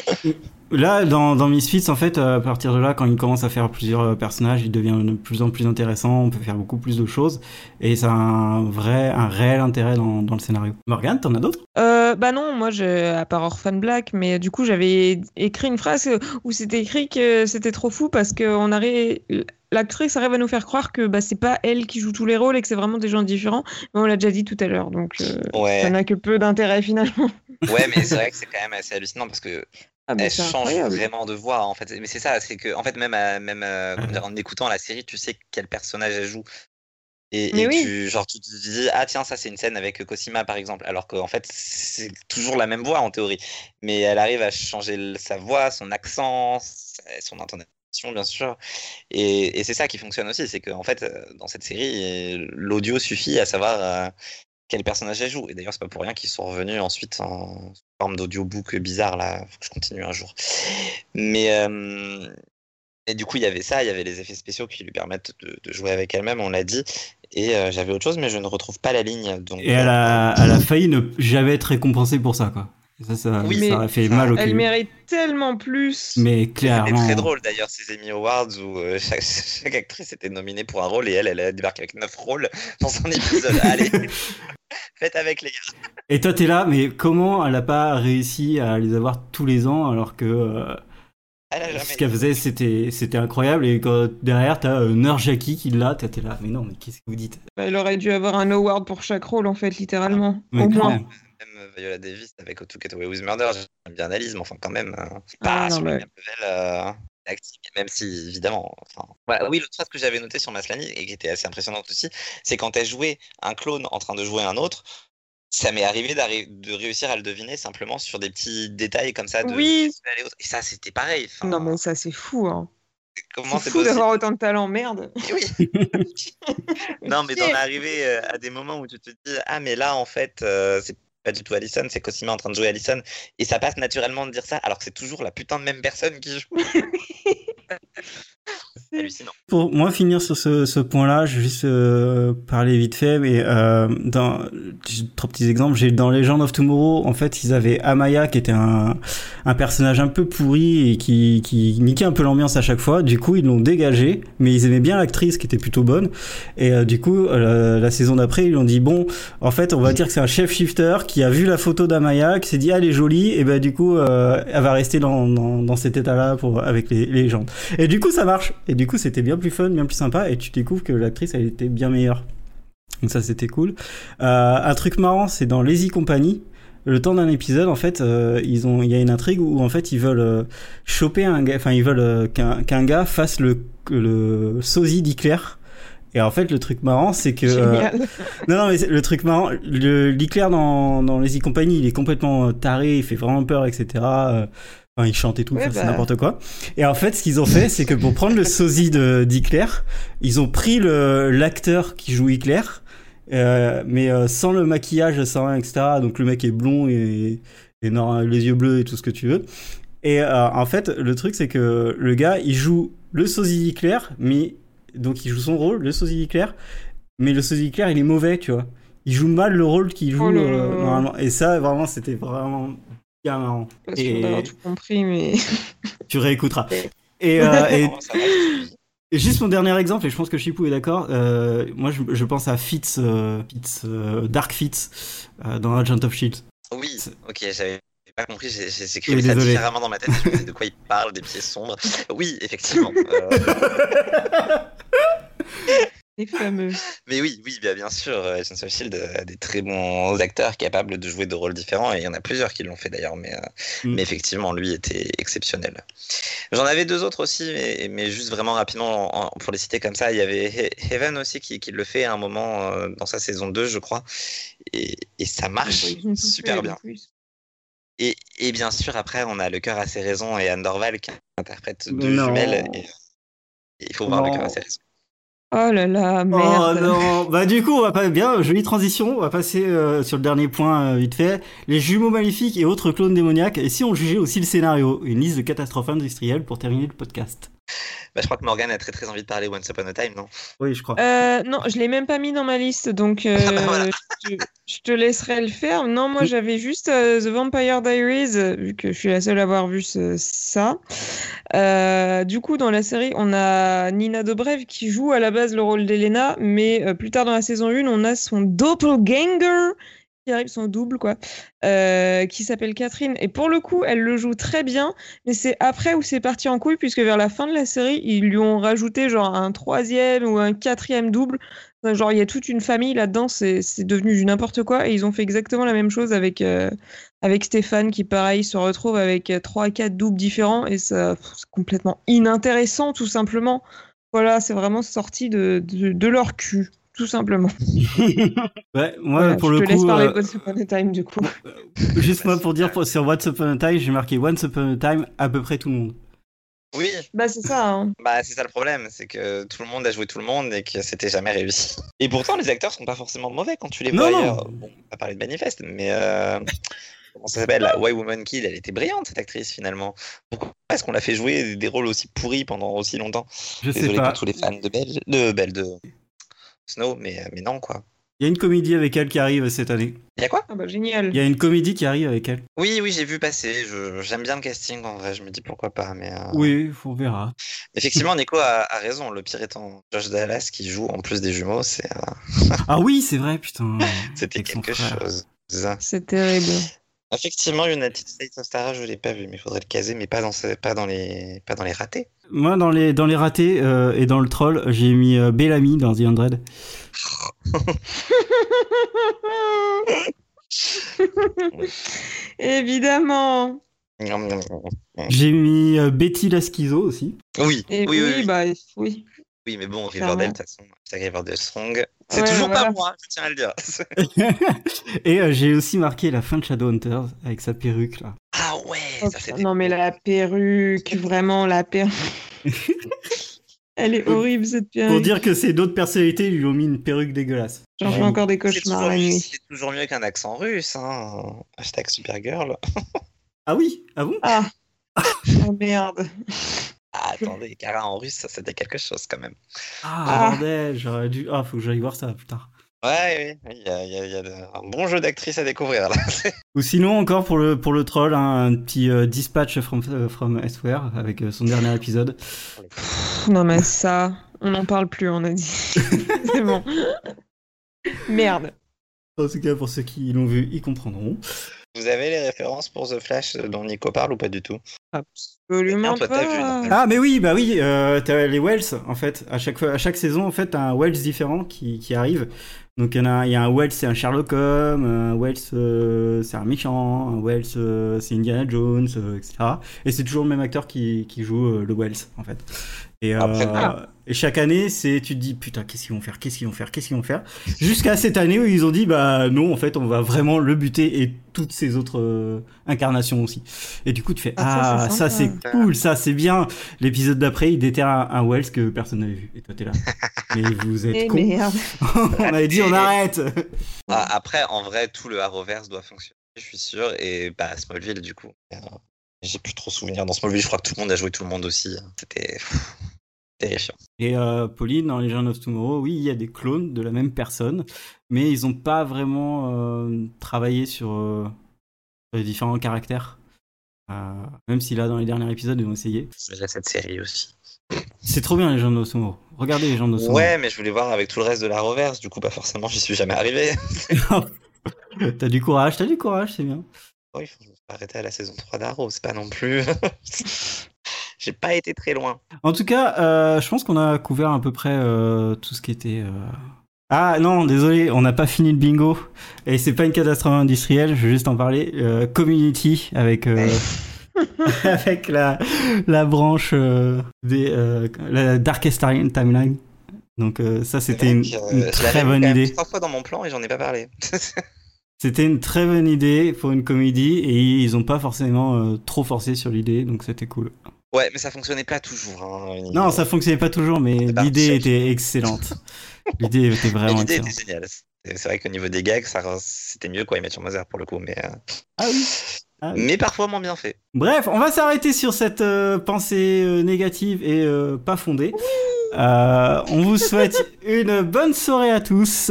Là, dans, dans Misfits, en fait, à partir de là, quand il commence à faire plusieurs euh, personnages, il devient de plus en plus intéressant, on peut faire beaucoup plus de choses, et ça a un vrai, un réel intérêt dans, dans le scénario. Morgane, t'en as d'autres? Euh, bah non, moi, je, à part Orphan Black, mais du coup, j'avais écrit une phrase où c'était écrit que c'était trop fou parce que on arrive, l'actrice arrive à nous faire croire que bah, c'est pas elle qui joue tous les rôles et que c'est vraiment des gens différents. Mais on l'a déjà dit tout à l'heure, donc euh, Ouais. ça n'a que peu d'intérêt finalement. Ouais, mais c'est vrai que c'est quand même assez hallucinant parce que Ah, elle change incroyable. vraiment de voix en fait. Mais c'est ça, c'est que en fait même à- même euh, dire, en écoutant la série, tu sais quel personnage elle joue. Et, Mais et oui. tu genre tu te dis ah tiens ça c'est une scène avec Cosima par exemple alors qu'en fait c'est toujours la même voix en théorie mais elle arrive à changer sa voix son accent son intonation bien sûr et, et c'est ça qui fonctionne aussi c'est que en fait euh, dans cette série l'audio suffit à savoir euh, quel personnage elle joue et d'ailleurs c'est pas pour rien qu'ils sont revenus ensuite en forme d'audiobook bizarre là faut que je continue un jour mais euh, et du coup, il y avait ça, il y avait les effets spéciaux qui lui permettent de, de jouer avec elle-même, on l'a dit. Et euh, j'avais autre chose, mais je ne retrouve pas la ligne. Donc, Et elle a, elle a failli ne jamais être récompensée pour ça, quoi. Ça, ça, Oui, ça fait ça- mal au Elle mérite tellement plus. Mais C'était clairement. très drôle d'ailleurs, ces Emmy Awards où euh, chaque, chaque actrice était nominée pour un rôle et elle, elle a débarqué avec neuf rôles dans son épisode. Allez, faites avec les gars. Et toi, t'es là, mais comment elle a pas réussi à les avoir tous les ans alors que euh, Elle a jamais. ce qu'elle faisait, c'était, c'était incroyable. Et quand derrière, t'as euh, Nurjaki qui l'a, t'es là, mais non, mais qu'est-ce que vous dites? Bah, elle aurait dû avoir un award pour chaque rôle en fait, littéralement. Mais Au moins. Même Viola Davis avec To Get Away with Murder, j'aime bien Alice, mais enfin quand même, c'est Ah, pas non, sur le même level euh, même si évidemment. Enfin, voilà. Oui, l'autre phrase que j'avais notée sur Maslany et qui était assez impressionnante aussi, c'est quand elle jouait un clone en train de jouer un autre. Ça m'est arrivé de réussir à le deviner simplement sur des petits détails comme ça de Oui. et ça, c'était pareil. Non, mais ça, c'est fou. Hein. comment C'est fou d'avoir autant de talent, merde. Oui. Non, mais d'en arriver euh, à des moments où tu te dis Ah, mais là, en fait, euh, c'est pas du tout Allison, c'est Cosima en train de jouer Allison. Et ça passe naturellement de dire ça, alors que c'est toujours la putain de même personne qui joue. Pour moi finir sur ce, point-là, je vais juste euh, parler vite fait, mais euh, dans trois petits exemples. J'ai dans Legend of Tomorrow, en fait, ils avaient Amaya qui était un, personnage un peu pourri et qui, niquait un peu l'ambiance à chaque fois. Du coup, ils l'ont dégagé, mais ils aimaient bien l'actrice qui était plutôt bonne. Et euh, du coup, la saison d'après, ils ont dit bon, en fait, on va dire que c'est un chef shifter qui a vu la photo d'Amaya, qui s'est dit ah, elle est jolie, et ben du coup, elle va rester dans, cet état-là pour avec les, les légendes. Et du coup, ça marche. Et du coup, c'était bien plus fun, bien plus sympa. Et tu découvres que l'actrice, elle était bien meilleure. Donc ça, c'était cool. Euh, un truc marrant, c'est dans Lazy Company. Le temps d'un épisode, en fait, euh, ils ont, il y a une intrigue où en fait ils veulent euh, choper un gars, enfin ils veulent euh, qu'un gars fasse le le sosie d'Hitler. Et en fait, le truc marrant, c'est que non, non, mais le truc marrant, le l'Iclair dans, dans les e-compagnie, il est complètement taré, il fait vraiment peur, etc. Enfin, il chante et tout, Ouais, enfin, c'est bah. n'importe quoi. Et en fait, ce qu'ils ont fait, c'est que pour prendre le sosie de d'Hitler, ils ont pris le l'acteur qui joue Hitler, euh, mais euh, sans le maquillage, sans rien, etc. Donc le mec est blond et, les yeux bleus et tout ce que tu veux. Et euh, en fait, le truc, c'est que le gars, il joue le sosie d'Hitler, mais donc il joue son rôle, le sosie d'Hitler, mais le sosie d'Hitler, il est mauvais, tu vois. Il joue mal le rôle qu'il joue Oh là. normalement. Et ça, vraiment, c'était vraiment bien marrant. Pas Et- d'avoir tout compris, mais. Tu réécouteras. Et, euh, et, juste mon dernier exemple, et je pense que Chipou est d'accord, euh, moi je, je pense à Fitz, euh, Fitz euh, Dark Fitz euh, dans Agent of Shield. Oui, ok, j'avais pas compris, j'ai écrit ça désolé. différemment dans ma tête. Je me disais de quoi il parle, des pieds sombres. Oui, effectivement. Les fameux. Mais oui, oui, bien, bien sûr, Agents of Shield a des très bons acteurs capables de jouer de rôles différents, et il y en a plusieurs qui l'ont fait d'ailleurs, mais, euh, Mm. mais effectivement, lui était exceptionnel. J'en avais deux autres aussi, mais, mais juste vraiment rapidement, en- pour les citer comme ça, il y avait He- Heaven aussi qui, qui le fait à un moment euh, dans sa saison 2, je crois, et, et ça marche super bien. Et, et bien sûr, après, on a Le cœur à ses raisons et Anne Dorval qui interprète deux non. jumelles, et, et il faut voir Le cœur à ses raisons. Oh là là, Oh merde. non Bah du coup, on va pas bien, jolie transition, on va passer euh, sur le dernier point euh, vite fait. Les jumeaux maléfiques et autres clones démoniaques, et si on jugeait aussi le scénario? Une liste de catastrophes industrielles pour terminer le podcast. Bah, je crois que Morgan a très très envie de parler Once Upon a Time, non? Oui, je crois. Euh, non, je l'ai même pas mis dans ma liste, donc euh, Ah bah voilà. je, je te laisserai le faire. Non, moi j'avais juste euh, The Vampire Diaries, vu que je suis la seule à avoir vu ce- ça. Euh, du coup, dans la série, on a Nina Dobrev qui joue à la base le rôle d'Elena, mais euh, plus tard dans la saison 1, on a son doppelganger qui arrive, son double, quoi, euh, qui s'appelle Catherine. Et pour le coup, elle le joue très bien, mais c'est après où c'est parti en couille, puisque vers la fin de la série, ils lui ont rajouté genre un troisième ou un quatrième double. Genre, il y a toute une famille là-dedans, c'est devenu du n'importe quoi. Et ils ont fait exactement la même chose avec, euh, avec Stéphane, qui pareil se retrouve avec euh, trois à quatre doubles différents, et ça, c'est complètement inintéressant, tout simplement. Voilà, c'est vraiment sorti de, de leur cul, tout simplement. Ouais, moi Voilà, pour je le te laisse coup, parler euh, de Once Upon a Time, du coup. juste moi pour dire pour- sur Once Upon a Time, j'ai marqué Once Upon a Time à peu près tout le monde. Oui, Bah, c'est ça, hein. Bah, c'est ça le problème, c'est que tout le monde a joué tout le monde et que c'était jamais réussi. Et pourtant, les acteurs sont pas forcément mauvais quand tu les Non, vois non. ailleurs. Bon, on va parler de Manifeste, mais euh, comment ça s'appelle la Why Woman Kill, elle était brillante cette actrice finalement. Pourquoi est-ce qu'on l'a fait jouer des rôles aussi pourris pendant aussi longtemps? Je sais Désolé pas. pour tous les fans de Belle, de Belle de Snow, mais, mais non quoi. Il y a une comédie avec elle qui arrive cette année. Il y a quoi? Ah bah, génial. Il y a une comédie qui arrive avec elle. Oui, oui, j'ai vu passer. Je- J'aime bien le casting en vrai. Je me dis pourquoi pas, mais euh, Oui, on verra. effectivement, Nico a, a raison. Le pire étant Josh Dallas qui joue en plus des jumeaux, c'est euh, Ah oui, c'est vrai, putain. c'était quelque chose. C'est terrible. Effectivement, United States of Stara, je l'ai pas vu, mais il faudrait le caser, mais pas dans, ce- pas dans, les, pas dans les ratés. Moi, dans les, dans les ratés euh, et dans le troll, j'ai mis euh, Bellamy dans The Undread. Évidemment. J'ai mis euh, Betty la schizo aussi. Oui, Et oui, oui, oui. bah oui. Oui, mais bon. Riverdale, de toute façon, Riverdale Strong. C'est Ouais, toujours voilà. pas moi, je tiens à le dire. Et euh, j'ai aussi marqué la fin de Shadowhunters avec sa perruque là. ah ouais, Oh, ça fait non mais la perruque, vraiment la perruque. Elle est horrible cette perruque. Pour dire que c'est d'autres personnalités lui ont mis une perruque dégueulasse. J'en fais encore des cauchemars toujours, la nuit. c'est toujours mieux qu'un accent russe, hein. Hashtag Supergirl. Ah oui Ah bon? Ah. oh merde. Ah, attendez, Kara en russe, ça c'était quelque chose quand même. Ah, Ah. bordel, j'aurais dû. Ah, faut que j'aille voir ça, putain. Ouais, oui, il y a, il y a- il y a de- un bon jeu d'actrice à découvrir là. Ou sinon, encore pour le, pour le troll, hein, un petit euh, dispatch from, euh, from Elsewhere avec euh, son dernier épisode. Non mais ça, on n'en parle plus, on a dit. C'est bon. Merde. En tout cas, pour ceux qui l'ont vu, ils comprendront. Vous avez les références pour The Flash dont Nico parle ou pas du tout? Absolument Toi, vu, pas. non? Ah, mais oui, bah oui, euh, t'as les Wells, en fait. À chaque, fois, à chaque saison, en fait, t'as un Wells différent qui, qui arrive. Donc, il y, en a, y a un Wells, c'est un Sherlock Holmes, un Wells, euh, c'est un méchant, un Wells, euh, c'est Indiana Jones, euh, etc. Et c'est toujours le même acteur qui, qui joue euh, le Wells, en fait. Et, euh, Après, ah. Et chaque année, c'est tu te dis putain, qu'est-ce qu'ils vont faire, qu'est-ce qu'ils vont faire, qu'est-ce qu'ils vont faire? Jusqu'à cette année où ils ont dit bah non, en fait, on va vraiment le buter et toutes ces autres euh, incarnations aussi. Et du coup, tu fais Ah, ça, ah, c'est ça c'est sympa. cool, ça c'est bien. L'épisode d'après, il déterre un, un Wells que personne n'avait vu. Et toi, t'es là. Mais vous êtes Eh con. merde. on avait dit on arrête. Ah, Après, en vrai, tout le Arrowverse doit fonctionner, je suis sûr. Et bah, Smallville, du coup. Euh, J'ai plus trop souvenir dans Smallville. Je crois que tout le monde a joué tout le monde aussi. C'était pff, terrifiant. Et euh, Pauline, dans Legend of Tomorrow, oui, il y a des clones de la même personne, mais ils n'ont pas vraiment euh, travaillé sur, euh, sur les différents caractères. Même si là, dans les derniers épisodes, ils ont essayé. J'ai cette série aussi. C'est trop bien, Legend of Tomorrow. Regardez Legend of Tomorrow. Ouais, mais je voulais voir avec tout le reste de l'Arrowverse. Du coup, pas forcément, j'y suis jamais arrivé. t'as du courage, t'as du courage, c'est bien. Oui, faut arrêter à la saison 3 d'Arrow. C'est pas non plus. J'ai pas été très loin. En tout cas, euh, je pense qu'on a couvert à peu près euh, tout ce qui était. euh, Ah non, désolé, on n'a pas fini le bingo. Et c'est pas une catastrophe industrielle, je vais juste en parler. Community avec. avec la, la branche des la Darkest Time- Timeline. Donc ça c'était une, très bonne idée. Trois fois dans mon plan et j'en ai pas parlé. C'était une très bonne idée pour une comédie et ils ont pas forcément euh, trop forcé sur l'idée, donc c'était cool. Ouais, mais ça fonctionnait pas toujours. hein, une Non, ça fonctionnait pas toujours, mais l'idée était excellente. L'idée était vraiment l'idée était géniale. C'est vrai qu'au niveau des gags, ça, c'était mieux quoi, mettre sur Mother pour le coup, mais, euh, Ah oui. Ah oui. mais parfois moins bien fait. Bref, on va s'arrêter sur cette euh, pensée euh, négative et euh, pas fondée. Euh, on vous souhaite une bonne soirée à tous.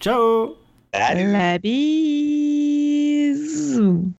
Ciao Salut La bise.